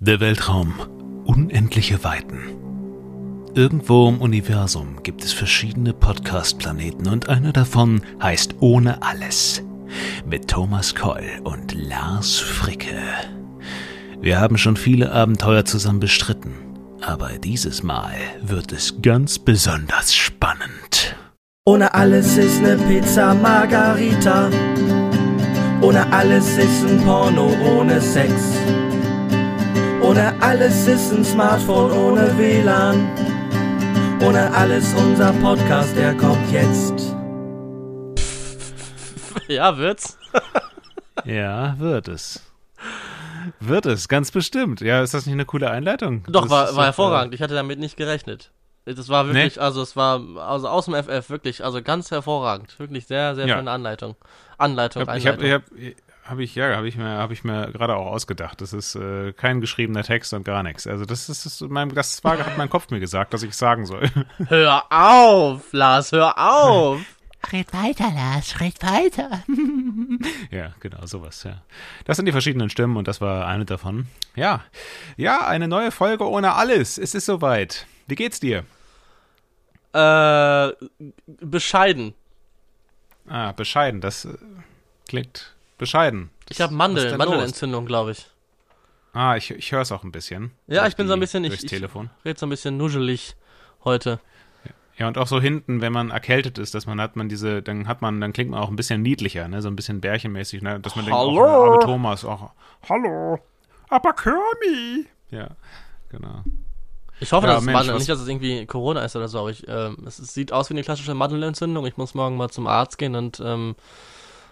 Der Weltraum. Unendliche Weiten. Irgendwo im Universum gibt es verschiedene Podcast-Planeten und einer davon heißt Ohne Alles. Mit Thomas Keul und Lars Fricke. Wir haben schon viele Abenteuer zusammen bestritten, aber dieses Mal wird es ganz besonders spannend. Ohne alles ist ne Pizza Margarita. Ohne alles ist ein Porno ohne Sex. Ohne alles ist ein Smartphone ohne WLAN. Ohne alles unser Podcast, der kommt jetzt. Ja, wird's. Ja, wird es. Wird es, ganz bestimmt. Ja, ist das nicht eine coole Einleitung? Doch, Das war, war doch, hervorragend. Ich hatte damit nicht gerechnet. Das war wirklich, also es war, also aus dem FF, wirklich, also ganz hervorragend. Wirklich sehr, sehr Ja. schöne Anleitung. Anleitung, Äh, ich habe, Einleitung. ich habe, hab ich, ja, habe ich mir, habe ich mir gerade auch ausgedacht. Das ist äh, kein geschriebener Text und gar nichts. Also das ist, das, ist mein, das war, hat mein Kopf mir gesagt, dass ich sagen soll. Hör auf, Lars, hör auf! Red weiter, Lars, red weiter. ja, genau, sowas, ja. Das sind die verschiedenen Stimmen und das war eine davon. Ja, ja, eine neue Folge ohne alles. Es ist soweit. Wie geht's dir? Äh, bescheiden. Ah, bescheiden. Das äh, klingt bescheiden. Ich habe Mandel? Mandelentzündung, glaube ich. Ah, ich, ich höre es auch ein bisschen. Ja, ich bin so ein die- bisschen, ich, durchs ich Telefon. red so ein bisschen nuschelig heute. Ja, und auch so hinten, wenn man erkältet ist, dass man hat man diese, dann hat man, dann klingt man auch ein bisschen niedlicher, ne, so ein bisschen bärchenmäßig, ne, dass man denkt, Hallo. auch der arme Thomas, auch, hallo, aber Kirmi. Ja, genau. Ich hoffe, Ja, dass es Mandel, nicht, dass es irgendwie Corona ist oder so, aber ich, ähm, es, es sieht aus wie eine klassische Mandelentzündung. Ich muss morgen mal zum Arzt gehen und ähm,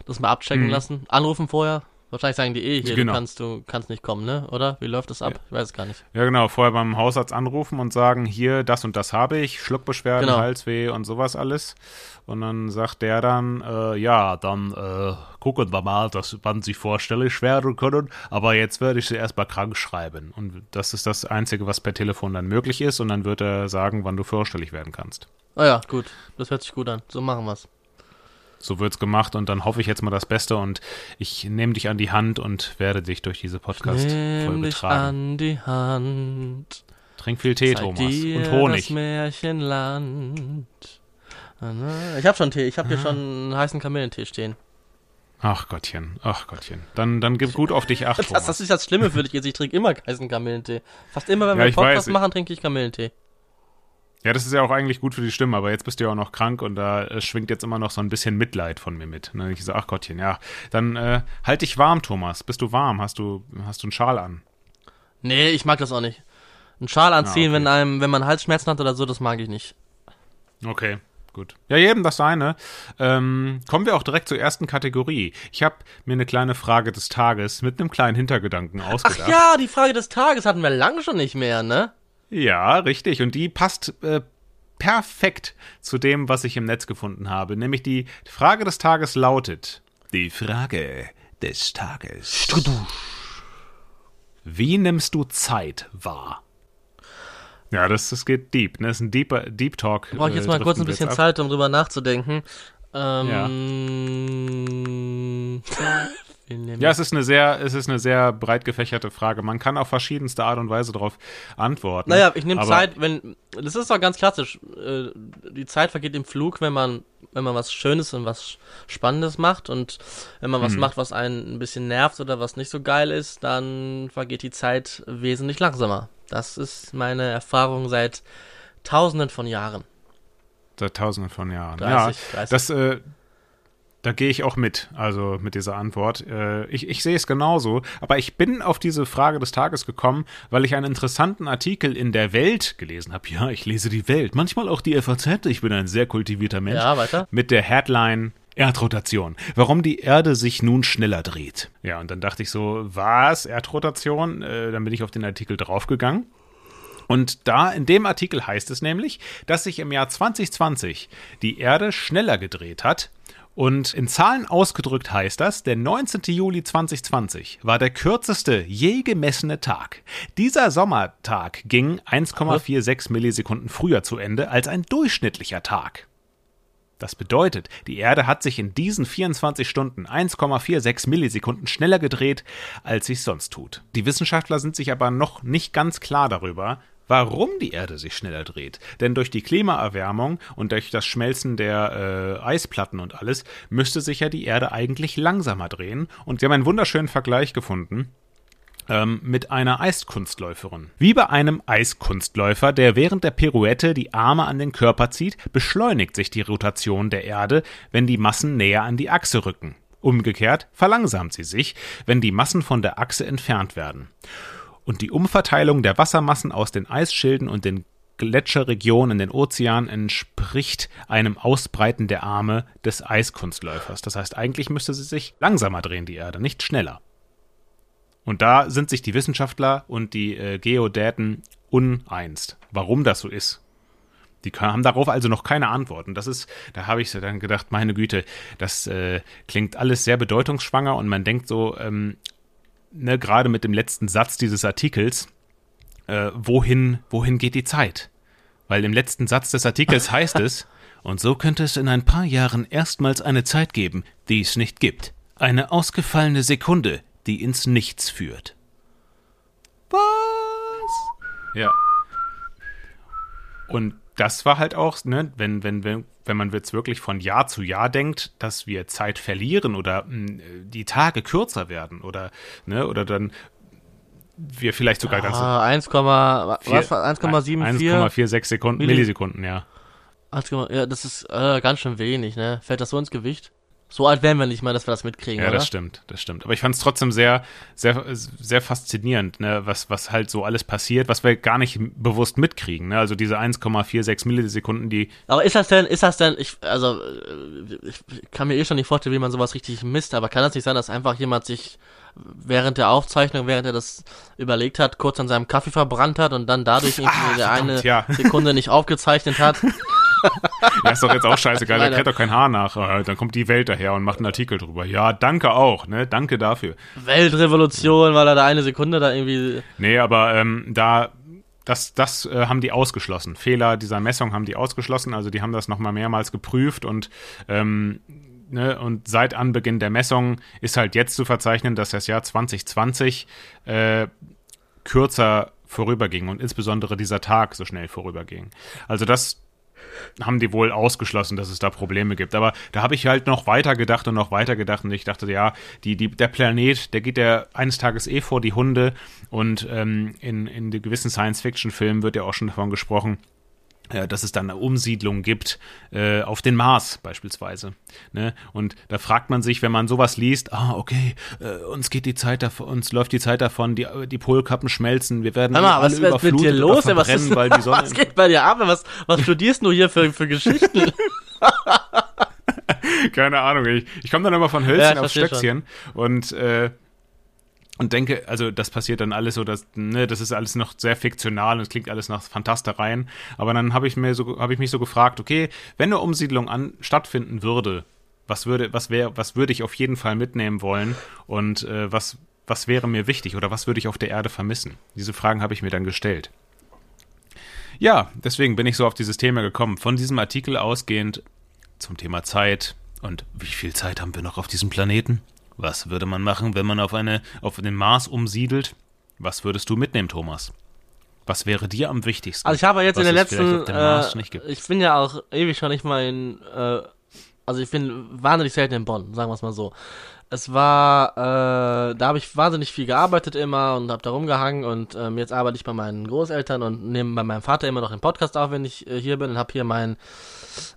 das mal abchecken Mhm. lassen. Anrufen vorher. Wahrscheinlich sagen die eh, hier, Genau. du kannst, du kannst nicht kommen, ne? Oder? Wie läuft das ab? Ich weiß es gar nicht. Ja, genau, vorher beim Hausarzt anrufen und sagen, hier, das und das habe ich, Schluckbeschwerden, Genau. Halsweh und sowas alles. Und dann sagt der dann, äh, ja, dann äh, gucken wir mal, dass, wann Sie vorstellig werden können, aber jetzt werde ich Sie erstmal krank schreiben. Und das ist das Einzige, was per Telefon dann möglich ist und dann wird er sagen, wann du vorstellig werden kannst. Ah ja, gut. Das hört sich gut an. So machen wir's. So wird's gemacht und dann hoffe ich jetzt mal das Beste und ich nehme dich an die Hand und werde dich durch diese Podcast-Folge tragen. an die Hand. Trink viel Tee, zeig Thomas. Und das Honig. Märchenland. Ah, ne? Ich hab schon Tee. Ich hab hier schon einen heißen Kamillentee stehen. Ach Gottchen, ach Gottchen. Dann, dann gib gut auf dich acht, Das, das ist das Schlimme für dich jetzt. Ich trinke immer heißen Kamillentee. Fast immer, wenn Ja, wir einen Podcast weiß. machen, trinke ich Kamillentee. Ja, das ist ja auch eigentlich gut für die Stimme, aber jetzt bist du ja auch noch krank und da äh, schwingt jetzt immer noch so ein bisschen Mitleid von mir mit. Ne? Ich so, ach Gottchen, ja. Dann äh, halt dich warm, Thomas. Bist du warm? Hast du, hast du einen Schal an? Nee, ich mag das auch nicht. Einen Schal anziehen, Ah, okay. wenn einem, wenn man Halsschmerzen hat oder so, das mag ich nicht. Okay, gut. Ja, jedem das seine. Ähm, kommen wir auch direkt zur ersten Kategorie. Ich habe mir eine kleine Frage des Tages mit einem kleinen Hintergedanken Ach ausgedacht. ja, die Frage des Tages hatten wir lange schon nicht mehr, ne? Ja, richtig. Und die passt äh, perfekt zu dem, was ich im Netz gefunden habe. Nämlich die Frage des Tages lautet: Die Frage des Tages. Wie nimmst du Zeit wahr? Ja, das, das geht deep. Ne? Das ist ein deeper, Deep Talk. Brauche ich jetzt äh, mal kurz ein bisschen jetzt. Zeit, um drüber nachzudenken. Ähm, nehm Ja, es ist eine sehr, es ist eine sehr breit gefächerte Frage. Man kann auf verschiedenste Art und Weise darauf antworten. Naja, ich nehme Zeit, wenn. Das ist doch ganz klassisch. Äh, Die Zeit vergeht im Flug, wenn man, wenn man was Schönes und was Spannendes macht. Und wenn man was Mhm. macht, was einen ein bisschen nervt oder was nicht so geil ist, dann vergeht die Zeit wesentlich langsamer. Das ist meine Erfahrung seit tausenden von Jahren. Seit tausenden von Jahren. 30, ja, 30. das, äh, da gehe ich auch mit, also mit dieser Antwort. Äh, ich, ich sehe es genauso, aber ich bin auf diese Frage des Tages gekommen, weil ich einen interessanten Artikel in der Welt gelesen habe. Ja, ich lese die Welt, manchmal auch die FAZ. Ich bin ein sehr kultivierter Mensch. Ja, weiter. Mit der Headline Erdrotation. Warum die Erde sich nun schneller dreht. Ja, und dann dachte ich so, was? Erdrotation? Äh, dann bin ich auf den Artikel draufgegangen. Und da in dem Artikel heißt es nämlich, dass sich im Jahr 2020 die Erde schneller gedreht hat. Und in Zahlen ausgedrückt heißt das, der 19. Juli 2020 war der kürzeste je gemessene Tag. Dieser Sommertag ging 1,46 Millisekunden früher zu Ende als ein durchschnittlicher Tag. Das bedeutet, die Erde hat sich in diesen 24 Stunden 1,46 Millisekunden schneller gedreht, als sie sonst tut. Die Wissenschaftler sind sich aber noch nicht ganz klar darüber, warum die Erde sich schneller dreht. Denn durch die Klimaerwärmung und durch das Schmelzen der äh, Eisplatten und alles müsste sich ja die Erde eigentlich langsamer drehen. Und sie haben einen wunderschönen Vergleich gefunden ähm, mit einer Eiskunstläuferin. Wie bei einem Eiskunstläufer, der während der Pirouette die Arme an den Körper zieht, beschleunigt sich die Rotation der Erde, wenn die Massen näher an die Achse rücken. Umgekehrt verlangsamt sie sich, wenn die Massen von der Achse entfernt werden. Und die Umverteilung der Wassermassen aus den Eisschilden und den Gletscherregionen in den Ozeanen entspricht einem Ausbreiten der Arme des Eiskunstläufers. Das heißt, eigentlich müsste sie sich langsamer drehen, die Erde, nicht schneller. Und da sind sich die Wissenschaftler und die äh, Geodäten uneinst, warum das so ist. Die haben darauf also noch keine Antworten. Das ist, da habe ich dann gedacht, meine Güte, das äh, klingt alles sehr bedeutungsschwanger und man denkt so, ähm, ne, gerade mit dem letzten Satz dieses Artikels, äh, wohin, wohin geht die Zeit? Weil im letzten Satz des Artikels heißt es, und so könnte es in ein paar Jahren erstmals eine Zeit geben, die es nicht gibt. Eine ausgefallene Sekunde, die ins Nichts führt. Was? Ja. Und das war halt auch, ne, wenn, wenn, wenn, wenn man jetzt wirklich von Jahr zu Jahr denkt, dass wir Zeit verlieren oder mh, hm, die Tage kürzer werden oder, ne, oder dann wir vielleicht sogar ganz. Ah, 1, was 1,74? 1,46 Sekunden, Milli Millisekunden, ja. 1, ja, das ist äh, ganz schön wenig, ne? Fällt das so ins Gewicht? So alt wären wir nicht mal, dass wir das mitkriegen, ja, oder? das stimmt, das stimmt. Aber ich fand es trotzdem sehr, sehr, sehr faszinierend, ne, was, was halt so alles passiert, was wir gar nicht bewusst mitkriegen. Ne? Also diese 1,46 Millisekunden, die. Aber ist das denn, ist das denn, ich, also ich kann mir eh schon nicht vorstellen, wie man sowas richtig misst, aber kann das nicht sein, dass einfach jemand sich während der Aufzeichnung, während er das überlegt hat, kurz an seinem Kaffee verbrannt hat und dann dadurch irgendwie ah, verdammt, eine ja. Sekunde nicht aufgezeichnet hat? ja, ist doch jetzt auch scheißegal, da kehrt doch kein Haar nach. Äh, dann kommt die Welt daher und macht einen Artikel drüber. Ja, danke auch, ne? Danke dafür. Weltrevolution, weil er da eine Sekunde da irgendwie. Nee, aber ähm, da das, das äh, haben die ausgeschlossen. Fehler dieser Messung haben die ausgeschlossen. Also die haben das nochmal mehrmals geprüft und ähm, ne, und seit Anbeginn der Messung ist halt jetzt zu verzeichnen, dass das Jahr 2020 äh, kürzer vorüberging und insbesondere dieser Tag so schnell vorüberging. Also das haben die wohl ausgeschlossen, dass es da Probleme gibt. Aber da habe ich halt noch weiter gedacht und noch weiter gedacht und ich dachte, ja, die, die, der Planet, der geht ja eines Tages eh vor die Hunde und ähm, in, in gewissen Science-Fiction-Filmen wird ja auch schon davon gesprochen, dass es dann eine Umsiedlung gibt äh, auf den Mars beispielsweise. Ne? Und da fragt man sich, wenn man sowas liest, ah, okay, äh, uns geht die Zeit davon, uns läuft die Zeit davon, die, die Polkappen schmelzen, wir werden mal, alle was überflutet mit dir los? Was, ist, weil die Sonne was geht bei dir ab? Was, was studierst du hier für, für Geschichten? Keine Ahnung, ich, ich komme dann immer von Hölzchen ja, auf Stöckchen schon. und äh, und denke, also das passiert dann alles so, dass, ne, das ist alles noch sehr fiktional und es klingt alles nach Fantastereien. Aber dann habe ich mir so, habe ich mich so gefragt, okay, wenn eine Umsiedlung an, stattfinden würde, was würde, was wäre, was würde ich auf jeden Fall mitnehmen wollen und äh, was, was wäre mir wichtig oder was würde ich auf der Erde vermissen? Diese Fragen habe ich mir dann gestellt. Ja, deswegen bin ich so auf dieses Thema gekommen. Von diesem Artikel ausgehend zum Thema Zeit und wie viel Zeit haben wir noch auf diesem Planeten? Was würde man machen, wenn man auf, eine, auf den Mars umsiedelt? Was würdest du mitnehmen, Thomas? Was wäre dir am wichtigsten? Also ich habe jetzt in den letzten, äh, ich bin ja auch ewig schon nicht mal in, äh, also ich bin wahnsinnig selten in Bonn, sagen wir es mal so. Es war, äh, da habe ich wahnsinnig viel gearbeitet immer und habe da rumgehangen und ähm, jetzt arbeite ich bei meinen Großeltern und nehme bei meinem Vater immer noch den Podcast auf, wenn ich äh, hier bin und habe hier mein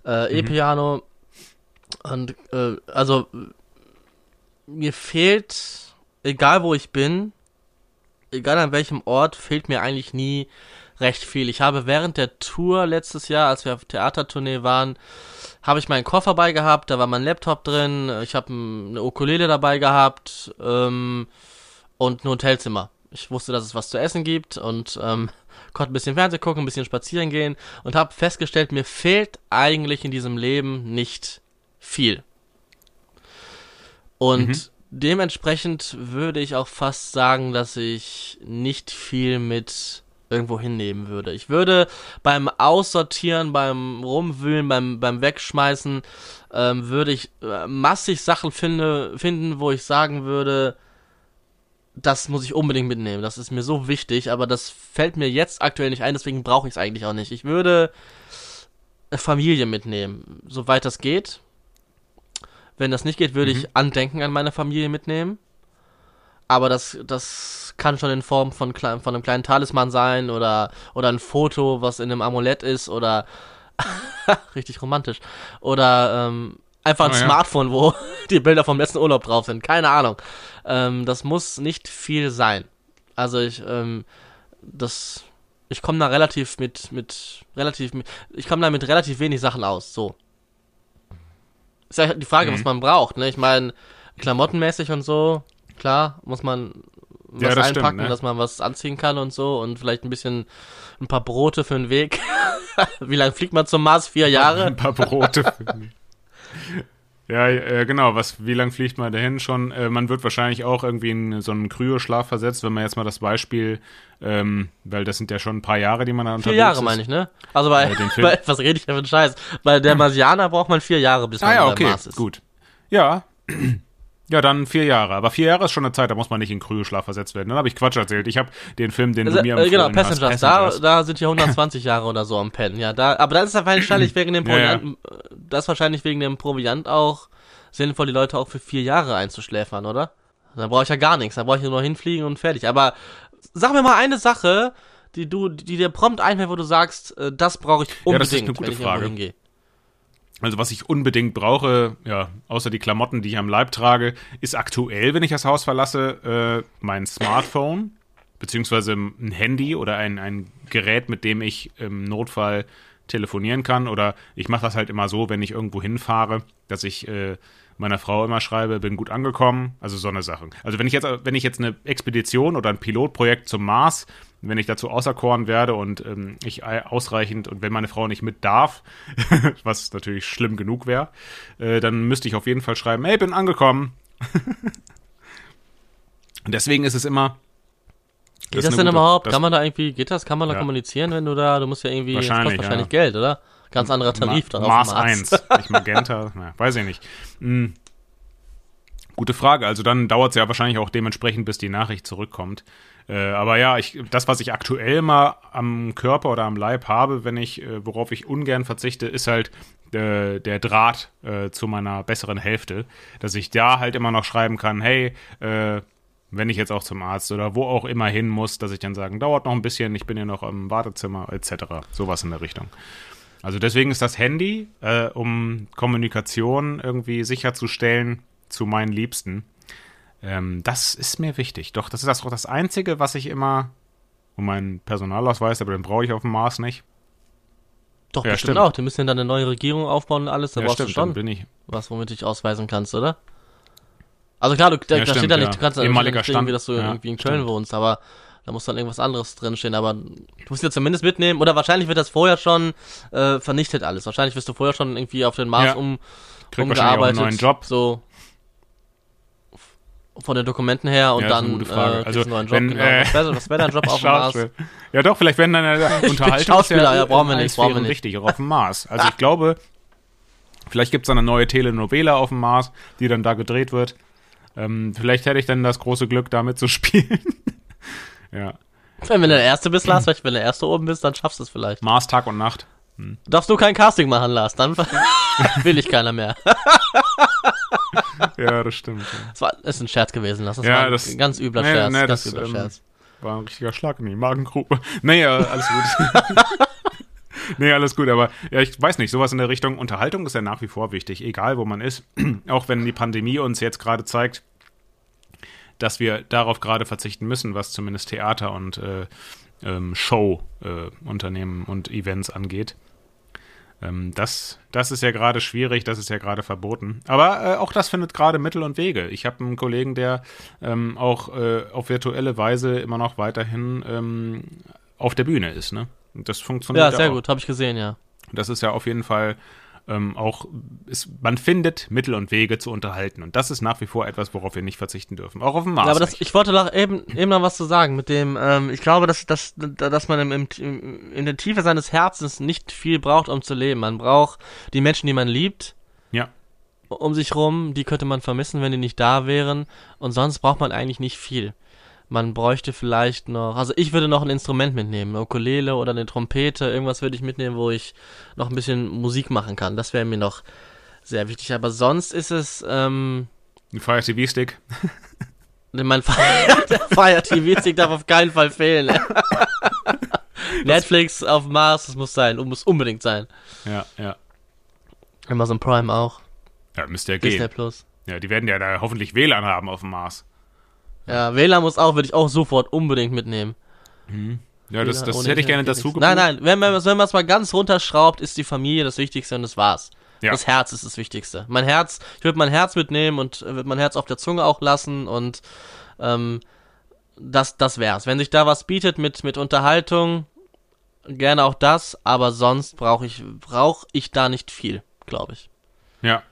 äh, E-Piano mhm. und äh, also mir fehlt, egal wo ich bin, egal an welchem Ort, fehlt mir eigentlich nie recht viel. Ich habe während der Tour letztes Jahr, als wir auf Theatertournee waren, habe ich meinen Koffer bei gehabt, da war mein Laptop drin, ich habe eine Ukulele dabei gehabt ähm, und ein Hotelzimmer. Ich wusste, dass es was zu essen gibt und ähm, konnte ein bisschen Fernsehen gucken, ein bisschen spazieren gehen und habe festgestellt, mir fehlt eigentlich in diesem Leben nicht viel. Und mhm. dementsprechend würde ich auch fast sagen, dass ich nicht viel mit irgendwo hinnehmen würde. Ich würde beim Aussortieren, beim Rumwühlen, beim, beim Wegschmeißen, ähm, würde ich äh, massig Sachen finde, finden, wo ich sagen würde, das muss ich unbedingt mitnehmen. Das ist mir so wichtig, aber das fällt mir jetzt aktuell nicht ein, deswegen brauche ich es eigentlich auch nicht. Ich würde Familie mitnehmen, soweit das geht. Wenn das nicht geht, würde mhm. ich Andenken an meine Familie mitnehmen. Aber das, das kann schon in Form von, von einem kleinen Talisman sein oder, oder ein Foto, was in einem Amulett ist oder richtig romantisch. Oder ähm, einfach ein oh, ja. Smartphone, wo die Bilder vom letzten Urlaub drauf sind. Keine Ahnung. Ähm, das muss nicht viel sein. Also ich, ähm, das, ich komme da relativ mit, mit, relativ, mit, ich komme da mit relativ wenig Sachen aus. So. Ist ja die Frage, mhm. was man braucht. Ne? Ich meine, klamottenmäßig und so, klar, muss man was ja, das einpacken, stimmt, ne? dass man was anziehen kann und so und vielleicht ein bisschen ein paar Brote für den Weg. Wie lange fliegt man zum Mars? Vier Jahre? ein paar Brote für den Weg. Ja, äh, genau. Was, wie lange fliegt man dahin schon? Äh, man wird wahrscheinlich auch irgendwie in so einen Kryoschlaf versetzt, wenn man jetzt mal das Beispiel, ähm, weil das sind ja schon ein paar Jahre, die man da unterwegs Vier Jahre meine ich, ne? Also bei, äh, bei was rede ich da für einen Scheiß? Bei der Marsianer braucht man vier Jahre, bis man ah, ja, okay, Mars ist. gut. Ja, ja, dann vier Jahre. Aber vier Jahre ist schon eine Zeit, da muss man nicht in Kryoschlaf versetzt werden. Dann habe ich Quatsch erzählt. Ich habe den Film, den also, du mir äh, Genau, Passengers. Hast, Passengers. Da, da sind ja 120 Jahre oder so am Pennen. Ja, da, aber das ist wahrscheinlich wegen dem Proviant, ja, ja. das wahrscheinlich wegen dem Proviant auch sinnvoll, die Leute auch für vier Jahre einzuschläfern, oder? Da brauche ich ja gar nichts. Da brauche ich nur hinfliegen und fertig. Aber sag mir mal eine Sache, die du, die dir prompt einfällt, wo du sagst, äh, das brauche ich unbedingt, ja, das ist eine gute wenn ich Frage. hingehe. Also was ich unbedingt brauche, ja, außer die Klamotten, die ich am Leib trage, ist aktuell, wenn ich das Haus verlasse, äh, mein Smartphone, beziehungsweise ein Handy oder ein, ein Gerät, mit dem ich im Notfall telefonieren kann. Oder ich mache das halt immer so, wenn ich irgendwo hinfahre, dass ich äh, meiner Frau immer schreibe, bin gut angekommen. Also so eine Sache. Also wenn ich jetzt, wenn ich jetzt eine Expedition oder ein Pilotprojekt zum Mars, wenn ich dazu auserkoren werde und ähm, ich ausreichend und wenn meine Frau nicht mit darf, was natürlich schlimm genug wäre, äh, dann müsste ich auf jeden Fall schreiben, hey, bin angekommen. und deswegen ist es immer, Geht das, das denn gute, überhaupt? Das, kann man da irgendwie, geht das? Kann man da ja. kommunizieren, wenn du da, du musst ja irgendwie, wahrscheinlich, das kostet wahrscheinlich ja. Geld, oder? Ganz anderer Tarif Ma dann Mars, Mars 1, nicht Magenta, na, weiß ich nicht. Hm. Gute Frage. Also dann dauert es ja wahrscheinlich auch dementsprechend, bis die Nachricht zurückkommt. Äh, aber ja, ich, das, was ich aktuell mal am Körper oder am Leib habe, wenn ich, äh, worauf ich ungern verzichte, ist halt äh, der Draht äh, zu meiner besseren Hälfte. Dass ich da halt immer noch schreiben kann, hey, äh, wenn ich jetzt auch zum Arzt oder wo auch immer hin muss, dass ich dann sagen, dauert noch ein bisschen, ich bin ja noch im Wartezimmer, etc. Sowas in der Richtung. Also deswegen ist das Handy, äh, um Kommunikation irgendwie sicherzustellen zu meinen Liebsten. Ähm, das ist mir wichtig. Doch, das ist das, auch das Einzige, was ich immer, um meinen Personalausweis, aber den brauche ich auf dem Mars nicht. Doch, ja, bestimmt stimmt. auch. Die müssen ja dann eine neue Regierung aufbauen und alles. Da ja, brauchst stimmt, du schon bin ich. was, womit du dich ausweisen kannst, oder? Also klar, du, da, ja, da stimmt, steht da nicht, du kannst ja nicht irgendwie, dass du irgendwie in Köln wohnst, aber da muss dann irgendwas anderes drinstehen. Aber du musst ja zumindest mitnehmen, oder wahrscheinlich wird das vorher schon äh, vernichtet alles. Wahrscheinlich wirst du vorher schon irgendwie auf den Mars ja. um, Krieg umgearbeitet. Einen neuen Job. So von den Dokumenten her und ja, dann äh, also neuen Job. Wenn, genau. äh, was wäre wär dein Job auf dem Mars? Ja doch, vielleicht werden dann äh, Unterhaltungsschauspieler, ja, brauchen wir nicht, brauchen wir nicht. Richtig, auch auf dem Mars. Also ich glaube, vielleicht gibt es eine neue Telenovela auf dem Mars, die dann da gedreht wird. Ähm, vielleicht hätte ich dann das große Glück, damit zu spielen. Ja. Wenn du der Erste bist, Lars, wenn du der Erste oben bist, dann schaffst du es vielleicht. Mars, Tag und Nacht. Hm. Darfst du kein Casting machen, Lars, dann will ich keiner mehr. ja, das stimmt. Ja. Das war, ist ein Scherz gewesen, Lars. Das ja, war das, ein ganz übler nee, Scherz. Nee, ganz das, übler ähm, Scherz. War ein richtiger Schlag in die Magengrube. Nee, ja, alles gut. nee, alles gut, aber ja, ich weiß nicht, sowas in der Richtung Unterhaltung ist ja nach wie vor wichtig, egal wo man ist. Auch wenn die Pandemie uns jetzt gerade zeigt, dass wir darauf gerade verzichten müssen, was zumindest Theater und äh, ähm, Show-Unternehmen äh, und Events angeht. Ähm, das, das ist ja gerade schwierig, das ist ja gerade verboten. Aber äh, auch das findet gerade Mittel und Wege. Ich habe einen Kollegen, der ähm, auch äh, auf virtuelle Weise immer noch weiterhin ähm, auf der Bühne ist. Ne? Das funktioniert. Ja, sehr auch. gut, habe ich gesehen, ja. Das ist ja auf jeden Fall ähm, auch, ist, man findet Mittel und Wege zu unterhalten. Und das ist nach wie vor etwas, worauf wir nicht verzichten dürfen. Auch auf dem Mars. Ja, aber das, ich wollte noch eben, eben noch was zu sagen mit dem, ähm, ich glaube, dass, dass, dass man im, im, in der Tiefe seines Herzens nicht viel braucht, um zu leben. Man braucht die Menschen, die man liebt. Ja. Um sich rum, die könnte man vermissen, wenn die nicht da wären. Und sonst braucht man eigentlich nicht viel man bräuchte vielleicht noch, also ich würde noch ein Instrument mitnehmen, eine Ukulele oder eine Trompete, irgendwas würde ich mitnehmen, wo ich noch ein bisschen Musik machen kann. Das wäre mir noch sehr wichtig. Aber sonst ist es, ähm, Ein Fire TV Stick. mein Fire, Fire TV Stick darf auf keinen Fall fehlen. Netflix auf Mars, das muss sein, muss unbedingt sein. Ja, ja. Amazon Prime auch. Ja, müsste ja gehen. Disney Plus. Ja, die werden ja da hoffentlich WLAN haben auf dem Mars. Ja, WLAN muss auch, würde ich auch sofort unbedingt mitnehmen. Mhm. Ja, das, das hätte ich gerne dazu gebucht. Nein, nein, wenn man wenn es mal ganz runterschraubt, ist die Familie das Wichtigste und das war's. Ja. Das Herz ist das Wichtigste. Mein Herz, ich würde mein Herz mitnehmen und würde mein Herz auf der Zunge auch lassen und ähm, das, das wär's. Wenn sich da was bietet mit, mit Unterhaltung, gerne auch das, aber sonst brauche ich, brauche ich da nicht viel, glaube ich. Ja,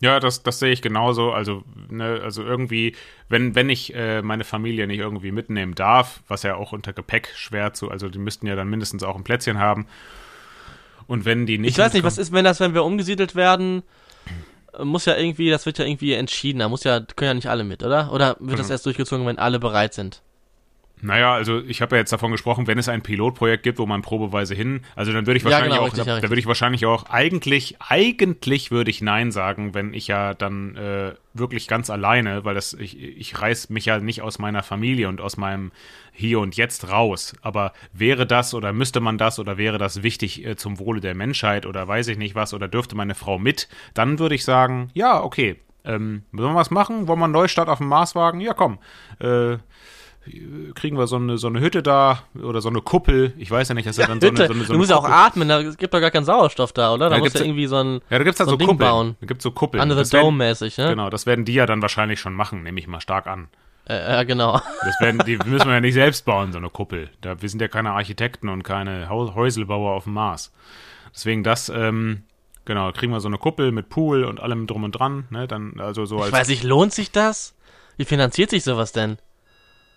ja, das, das sehe ich genauso. Also, ne, also irgendwie, wenn, wenn ich äh, meine Familie nicht irgendwie mitnehmen darf, was ja auch unter Gepäck schwer zu, also die müssten ja dann mindestens auch ein Plätzchen haben. Und wenn die nicht. Ich weiß nicht, was ist, wenn das, wenn wir umgesiedelt werden, muss ja irgendwie, das wird ja irgendwie entschieden. Da muss ja, können ja nicht alle mit, oder? Oder wird das mhm. erst durchgezogen, wenn alle bereit sind? Naja, also ich habe ja jetzt davon gesprochen, wenn es ein Pilotprojekt gibt, wo man probeweise hin, also dann würde ich wahrscheinlich ja, genau, auch, richtig, da, da würde ich wahrscheinlich auch eigentlich, eigentlich würde ich Nein sagen, wenn ich ja dann äh, wirklich ganz alleine, weil das, ich, ich reiß mich ja nicht aus meiner Familie und aus meinem Hier und Jetzt raus. Aber wäre das oder müsste man das oder wäre das wichtig äh, zum Wohle der Menschheit oder weiß ich nicht was oder dürfte meine Frau mit, dann würde ich sagen, ja, okay, ähm, sollen wir was machen? Wollen wir einen Neustart auf dem Mars wagen? Ja, komm. Äh, kriegen wir so eine, so eine Hütte da oder so eine Kuppel. Ich weiß ja nicht, dass ja, dann so eine, so eine, so Du musst ja auch atmen, da gibt doch gar keinen Sauerstoff da, oder? Da ja, musst du irgendwie so ein Ja, da gibt's halt so, so Ding Kuppeln. bauen. Da gibt's so Kuppeln. Under the Dome-mäßig, ne? Genau, das werden die ja dann wahrscheinlich schon machen, nehme ich mal stark an. Äh, äh, genau. Das werden, die müssen wir ja nicht selbst bauen, so eine Kuppel. Da, wir sind ja keine Architekten und keine Häuselbauer auf dem Mars. Deswegen das, ähm, genau, kriegen wir so eine Kuppel mit Pool und allem drum und dran, ne? Dann, also so als. Ich weiß nicht, lohnt sich das? Wie finanziert sich sowas denn?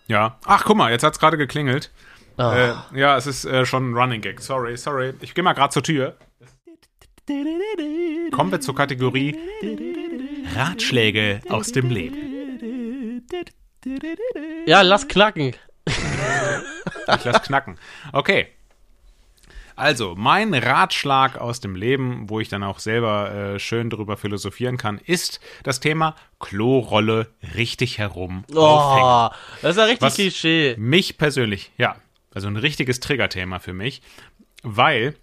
Ja. Ach, guck mal, jetzt hat's gerade geklingelt. Oh. Äh, ja, es ist äh, schon ein Running Gag. Sorry, sorry. Ich gehe mal gerade zur Tür. Kommen wir zur Kategorie Ratschläge aus dem Leben. Ja, lass knacken. ich lass knacken. Okay. Also, mein Ratschlag aus dem Leben, wo ich dann auch selber äh, schön drüber philosophieren kann, ist das Thema Klorolle richtig herum oh, aufhängen. Das ist ja richtig Was Klischee. Mich persönlich, ja, also ein richtiges Triggerthema für mich, weil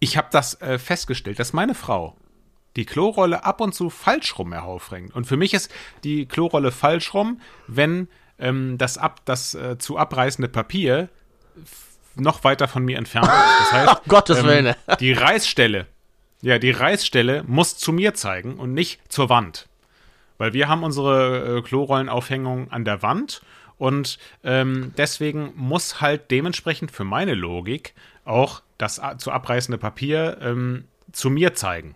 ich habe das äh, festgestellt, dass meine Frau die Klorolle ab und zu falsch rum heraufhängt. Und für mich ist die Klorolle falsch rum, wenn ähm, das, ab, das äh, zu abreißende Papier noch weiter von mir entfernt ist. Das heißt, oh, Gottes ähm, Willen. die Reißstelle, ja, die Reißstelle muss zu mir zeigen und nicht zur Wand. Weil wir haben unsere äh, Klorollenaufhängung an der Wand und ähm, deswegen muss halt dementsprechend für meine Logik auch das zu abreißende Papier ähm, zu mir zeigen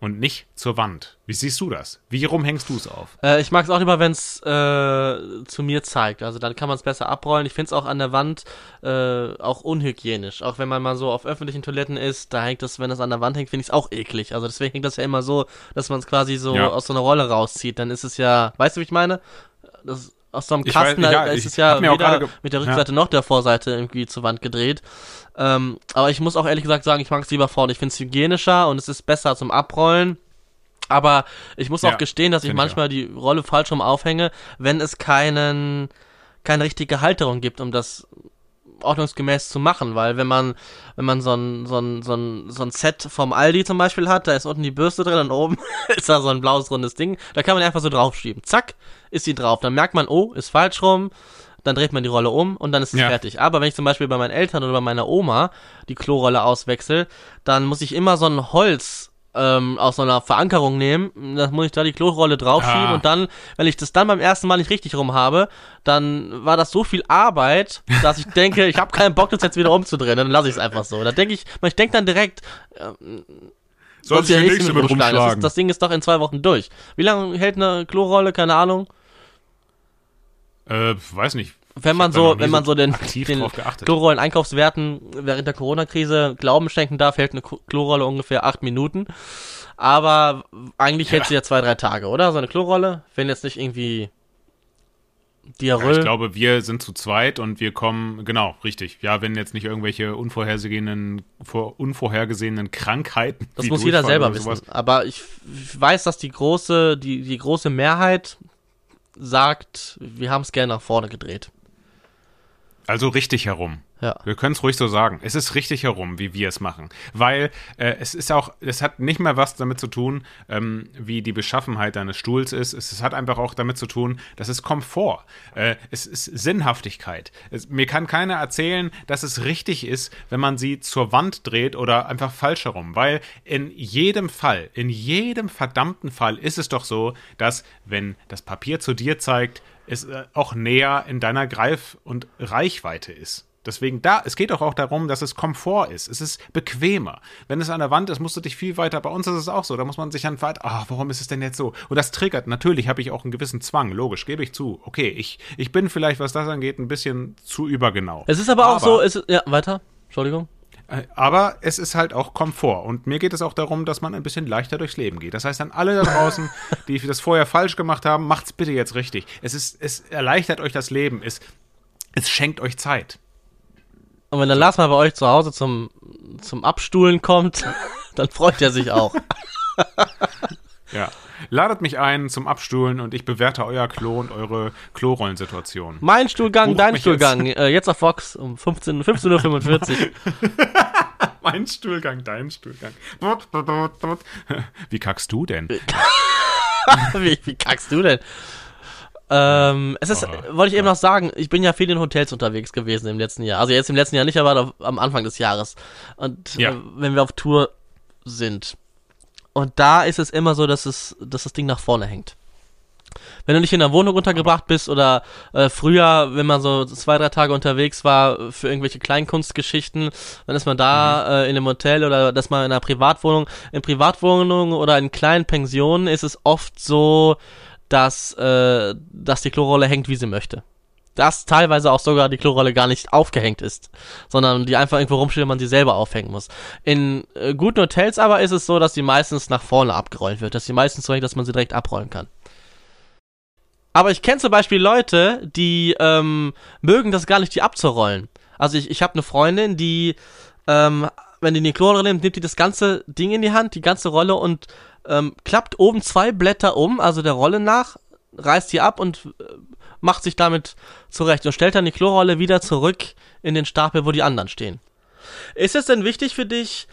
und nicht zur Wand. Wie siehst du das? Wie rum hängst du es auf? Äh, ich mag es auch lieber, wenn es äh, zu mir zeigt. Also dann kann man es besser abrollen. Ich finde es auch an der Wand äh, auch unhygienisch. Auch wenn man mal so auf öffentlichen Toiletten ist, da hängt das, wenn das an der Wand hängt, finde ich es auch eklig. Also deswegen hängt das ja immer so, dass man es quasi so ja. aus so einer Rolle rauszieht. Dann ist es ja, weißt du, wie ich meine? Das aus so einem Kasten, weiß, da ist es ja weder mit der Rückseite ja. noch der Vorseite irgendwie zur Wand gedreht. Ähm, aber ich muss auch ehrlich gesagt sagen, ich mag es lieber vorne. Ich finde es hygienischer und es ist besser zum Abrollen. Aber ich muss ja, auch gestehen, dass ich manchmal ich die Rolle falsch rum aufhänge, wenn es keinen, keine richtige Halterung gibt, um das ordnungsgemäß zu machen, weil wenn man, wenn man so ein, so ein, so ein, so ein Set vom Aldi zum Beispiel hat, da ist unten die Bürste drin und oben ist da so ein blaues rundes Ding, da kann man einfach so draufschieben. Zack, ist sie drauf. Dann merkt man, oh, ist falsch rum, dann dreht man die Rolle um und dann ist es ja. fertig. Aber wenn ich zum Beispiel bei meinen Eltern oder bei meiner Oma die Klorolle auswechsel, dann muss ich immer so ein Holz ähm, aus so einer Verankerung nehmen. Dann muss ich da die Klorolle draufschieben ah. und dann, wenn ich das dann beim ersten Mal nicht richtig rum habe, dann war das so viel Arbeit, dass ich denke, ich habe keinen Bock, das jetzt wieder umzudrehen. Dann lasse ich es einfach so. Da denke ich, ich denke dann direkt, ähm, soll sich der nächste mit rumschlagen. Das, ist, das Ding ist doch in zwei Wochen durch. Wie lange hält eine Klorolle? Keine Ahnung. Äh, weiß nicht. Wenn man so, wenn man so den, den Chlorrollen-Einkaufswerten während der Corona-Krise Glauben schenken darf, hält eine Chlorrolle ungefähr acht Minuten. Aber eigentlich ja. hält sie ja zwei, drei Tage, oder? So eine Chlorrolle, wenn jetzt nicht irgendwie Diarrhoe. Ja, ich glaube, wir sind zu zweit und wir kommen, genau, richtig. Ja, wenn jetzt nicht irgendwelche unvorhergesehenen, vor, unvorhergesehenen Krankheiten. Das muss jeder selber wissen. Aber ich, ich weiß, dass die große, die, die große Mehrheit sagt, wir haben es gerne nach vorne gedreht. Also richtig herum. Ja. Wir können es ruhig so sagen. Es ist richtig herum, wie wir es machen. Weil äh, es ist auch, es hat nicht mehr was damit zu tun, ähm, wie die Beschaffenheit deines Stuhls ist. Es, es, hat einfach auch damit zu tun, dass es Komfort. Äh, es ist Sinnhaftigkeit. Es, mir kann keiner erzählen, dass es richtig ist, wenn man sie zur Wand dreht oder einfach falsch herum. Weil in jedem Fall, in jedem verdammten Fall ist es doch so, dass wenn das Papier zu dir zeigt, es äh, auch näher in deiner Greif- und Reichweite ist. Deswegen da, es geht doch auch darum, dass es Komfort ist. Es ist bequemer. Wenn es an der Wand ist, musst du dich viel weiter. Bei uns ist es auch so. Da muss man sich dann weiter, ah, warum ist es denn jetzt so? Und das triggert. Natürlich habe ich auch einen gewissen Zwang. Logisch, gebe ich zu. Okay, ich, ich bin vielleicht, was das angeht, ein bisschen zu übergenau. Es ist aber, aber auch so, ist, ja, weiter. Entschuldigung. Äh, aber es ist halt auch Komfort. Und mir geht es auch darum, dass man ein bisschen leichter durchs Leben geht. Das heißt, an alle da draußen, die das vorher falsch gemacht haben, macht's bitte jetzt richtig. Es ist, es erleichtert euch das Leben. Es, es schenkt euch Zeit. Und wenn der Lars mal bei euch zu Hause zum, zum Abstuhlen kommt, dann freut er sich auch. ja. Ladet mich ein zum Abstuhlen und ich bewerte euer Klo und eure Klorollensituation. Mein Stuhlgang, Buch dein Stuhlgang. Jetzt. Äh, jetzt auf Fox um 15.45 15 Uhr. mein Stuhlgang, dein Stuhlgang. Wie kackst du denn? wie, wie kackst du denn? Ähm, es ist, oh, wollte ich eben noch sagen, ich bin ja viel in Hotels unterwegs gewesen im letzten Jahr. Also jetzt im letzten Jahr nicht, aber am Anfang des Jahres. Und ja. äh, wenn wir auf Tour sind, und da ist es immer so, dass, es, dass das Ding nach vorne hängt. Wenn du nicht in der Wohnung untergebracht bist oder äh, früher, wenn man so zwei, drei Tage unterwegs war für irgendwelche Kleinkunstgeschichten, dann ist man da mhm. äh, in einem Hotel oder dass man in einer Privatwohnung. In Privatwohnungen oder in kleinen Pensionen ist es oft so, dass, äh, dass die Klorolle hängt, wie sie möchte dass teilweise auch sogar die Klorolle gar nicht aufgehängt ist, sondern die einfach irgendwo rumsteht und man sie selber aufhängen muss. In äh, guten Hotels aber ist es so, dass die meistens nach vorne abgerollt wird, dass die meistens so hängt, dass man sie direkt abrollen kann. Aber ich kenne zum Beispiel Leute, die ähm, mögen das gar nicht, die abzurollen. Also ich, ich habe eine Freundin, die, ähm, wenn die eine Klorolle nimmt, nimmt die das ganze Ding in die Hand, die ganze Rolle und ähm, klappt oben zwei Blätter um, also der Rolle nach, reißt die ab und äh, macht sich damit zurecht und stellt dann die Klorolle wieder zurück in den Stapel, wo die anderen stehen. Ist es denn wichtig für dich,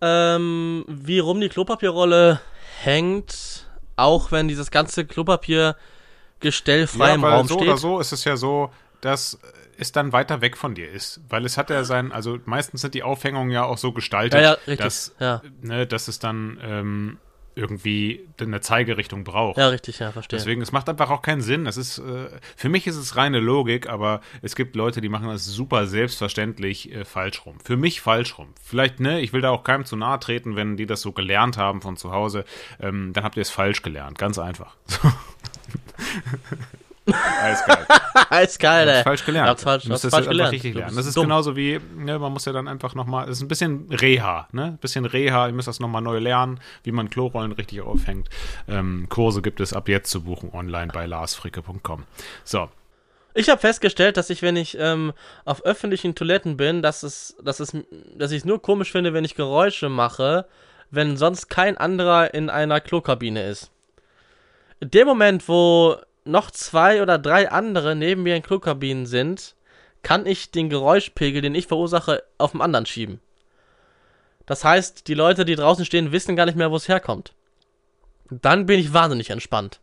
ähm, wie rum die Klopapierrolle hängt, auch wenn dieses ganze Klopapiergestell frei ja, im Raum so steht? Oder so ist es ja so, dass es dann weiter weg von dir ist. Weil es hat ja sein, also meistens sind die Aufhängungen ja auch so gestaltet, ja, ja, dass, ja. Ne, dass es dann ähm, irgendwie eine Zeigerichtung braucht. Ja, richtig, ja, verstehe. Deswegen, es macht einfach auch keinen Sinn. Das ist, äh, für mich ist es reine Logik, aber es gibt Leute, die machen das super selbstverständlich äh, falsch rum. Für mich falsch rum. Vielleicht, ne, ich will da auch keinem zu nahe treten, wenn die das so gelernt haben von zu Hause, ähm, dann habt ihr es falsch gelernt. Ganz einfach. Eiskalt. Eiskalt, ey. falsch gelernt. Hab's falsch, hab's falsch gelernt. richtig lernen. Das ist dumm. genauso wie, ne, man muss ja dann einfach nochmal, das ist ein bisschen Reha, ne? Ein bisschen Reha, ihr müsst das nochmal neu lernen, wie man Klorollen richtig aufhängt. Ähm, Kurse gibt es ab jetzt zu buchen online bei larsfricke.com. So. Ich habe festgestellt, dass ich, wenn ich ähm, auf öffentlichen Toiletten bin, dass es, dass es, dass ich es nur komisch finde, wenn ich Geräusche mache, wenn sonst kein anderer in einer Klokabine ist. In dem Moment, wo noch zwei oder drei andere neben mir in Klokabinen sind, kann ich den Geräuschpegel, den ich verursache, auf den anderen schieben. Das heißt, die Leute, die draußen stehen, wissen gar nicht mehr, wo es herkommt. Dann bin ich wahnsinnig entspannt.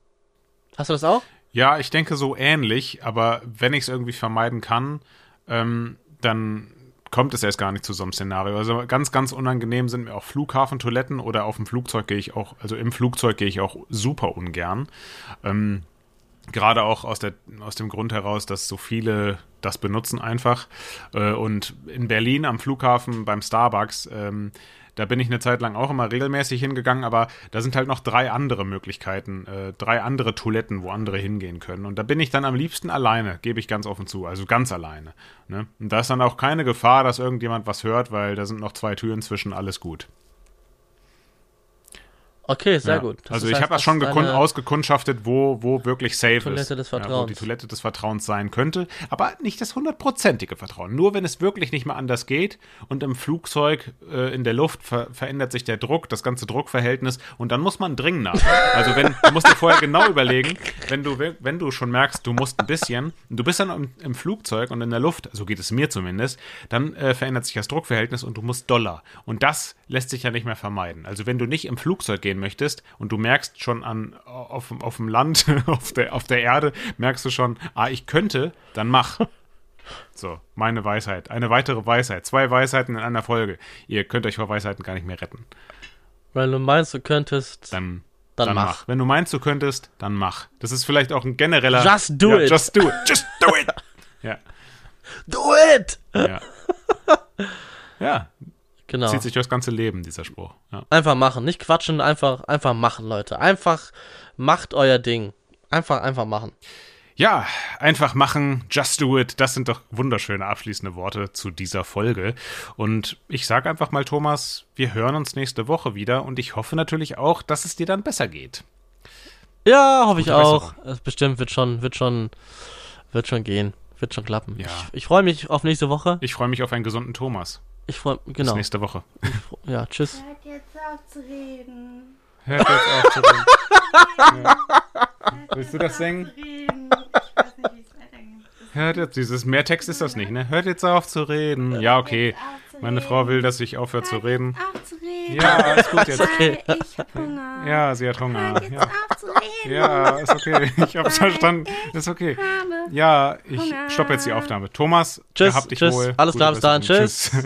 Hast du das auch? Ja, ich denke so ähnlich, aber wenn ich es irgendwie vermeiden kann, ähm, dann kommt es erst gar nicht zu so einem Szenario. Also ganz, ganz unangenehm sind mir auch Flughafentoiletten oder auf dem Flugzeug gehe ich auch, also im Flugzeug gehe ich auch super ungern. Ähm, Gerade auch aus, der, aus dem Grund heraus, dass so viele das benutzen einfach. Äh, und in Berlin am Flughafen beim Starbucks, ähm, da bin ich eine Zeit lang auch immer regelmäßig hingegangen, aber da sind halt noch drei andere Möglichkeiten, äh, drei andere Toiletten, wo andere hingehen können. Und da bin ich dann am liebsten alleine, gebe ich ganz offen zu, also ganz alleine. Ne? Und da ist dann auch keine Gefahr, dass irgendjemand was hört, weil da sind noch zwei Türen zwischen, alles gut. Okay, sehr ja. gut. Das also ich habe das schon ausgekundschaftet, wo, wo wirklich safe Toilette ist. Des Vertrauens. Ja, wo die Toilette des Vertrauens sein könnte. Aber nicht das hundertprozentige Vertrauen. Nur wenn es wirklich nicht mehr anders geht und im Flugzeug äh, in der Luft ver verändert sich der Druck, das ganze Druckverhältnis und dann muss man dringend nach. Also wenn, du musst dir vorher genau überlegen, wenn du, wenn du schon merkst, du musst ein bisschen, du bist dann im, im Flugzeug und in der Luft, so geht es mir zumindest, dann äh, verändert sich das Druckverhältnis und du musst Dollar. Und das lässt sich ja nicht mehr vermeiden. Also wenn du nicht im Flugzeug gehen möchtest und du merkst schon an, auf, auf dem Land, auf der, auf der Erde, merkst du schon, ah, ich könnte, dann mach. So, meine Weisheit. Eine weitere Weisheit. Zwei Weisheiten in einer Folge. Ihr könnt euch vor Weisheiten gar nicht mehr retten. Wenn du meinst, du könntest, dann, dann, dann mach. mach. Wenn du meinst, du könntest, dann mach. Das ist vielleicht auch ein genereller. Just do ja, it. Just do it. Just do it. ja. Do it! Ja. ja, Genau. Zieht sich das ganze Leben, dieser Spruch. Ja. Einfach machen, nicht quatschen, einfach, einfach machen, Leute. Einfach macht euer Ding. Einfach, einfach machen. Ja, einfach machen, just do it. Das sind doch wunderschöne abschließende Worte zu dieser Folge. Und ich sage einfach mal, Thomas, wir hören uns nächste Woche wieder und ich hoffe natürlich auch, dass es dir dann besser geht. Ja, hoffe ich auch. Es bestimmt wird schon, wird schon, wird schon gehen. Wird schon klappen. Ja. Ich, ich freue mich auf nächste Woche. Ich freue mich auf einen gesunden Thomas. Ich freue genau. Bis nächste Woche. Ja, tschüss. Hört jetzt auf zu reden. Hört jetzt auf zu reden. ja. Willst du das singen? Hört jetzt, dieses Mehrtext ist das nicht, ne? Hört jetzt auf zu reden. Ja, okay. Meine Frau will, dass ich aufhöre zu reden. Auf zu reden. Ja, ist gut jetzt. Okay. Ich hab Hunger. Ja, sie hat Hunger. Hört jetzt ja. auf zu reden. Ja, ist okay. Ich hab's verstanden. Ist okay. Ja, ich stoppe jetzt die Aufnahme. Thomas, tschüss, hab dich tschüss. wohl. Alles klar, bis dann. Tschüss. tschüss.